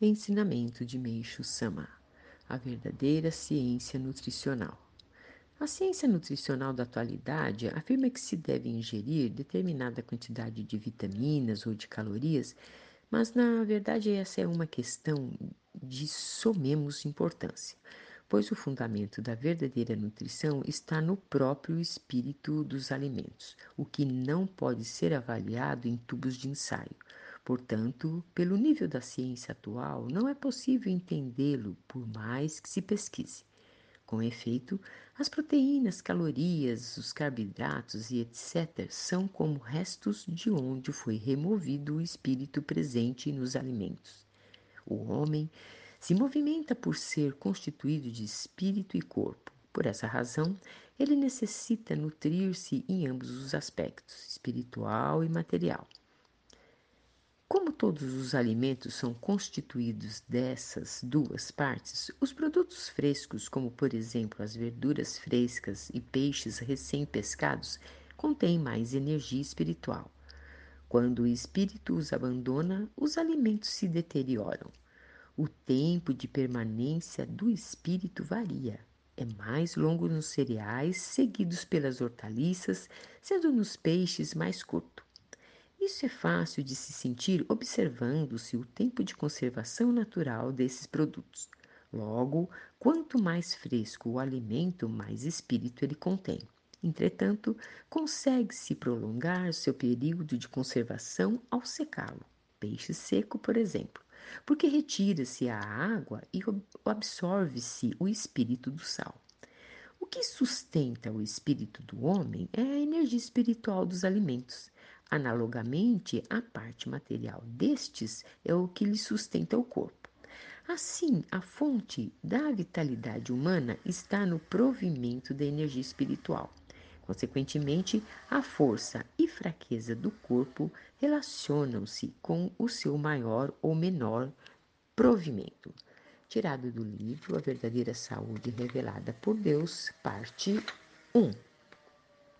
Ensinamento de Meixo Sama: A verdadeira ciência nutricional. A ciência nutricional da atualidade afirma que se deve ingerir determinada quantidade de vitaminas ou de calorias, mas na verdade essa é uma questão de somemos importância, pois o fundamento da verdadeira nutrição está no próprio espírito dos alimentos, o que não pode ser avaliado em tubos de ensaio. Portanto, pelo nível da ciência atual, não é possível entendê-lo por mais que se pesquise. Com efeito, as proteínas, calorias, os carboidratos e etc. são como restos de onde foi removido o espírito presente nos alimentos. O homem se movimenta por ser constituído de espírito e corpo. Por essa razão, ele necessita nutrir-se em ambos os aspectos, espiritual e material. Todos os alimentos são constituídos dessas duas partes, os produtos frescos, como por exemplo as verduras frescas e peixes recém-pescados, contêm mais energia espiritual. Quando o espírito os abandona, os alimentos se deterioram. O tempo de permanência do espírito varia. É mais longo nos cereais, seguidos pelas hortaliças, sendo nos peixes mais curto. Isso é fácil de se sentir observando-se o tempo de conservação natural desses produtos. Logo, quanto mais fresco o alimento, mais espírito ele contém. Entretanto, consegue-se prolongar seu período de conservação ao secá-lo. Peixe seco, por exemplo, porque retira-se a água e absorve-se o espírito do sal. O que sustenta o espírito do homem é a energia espiritual dos alimentos. Analogamente, a parte material destes é o que lhe sustenta o corpo. Assim, a fonte da vitalidade humana está no provimento da energia espiritual. Consequentemente, a força e fraqueza do corpo relacionam-se com o seu maior ou menor provimento. Tirado do livro A Verdadeira Saúde Revelada por Deus, parte 1.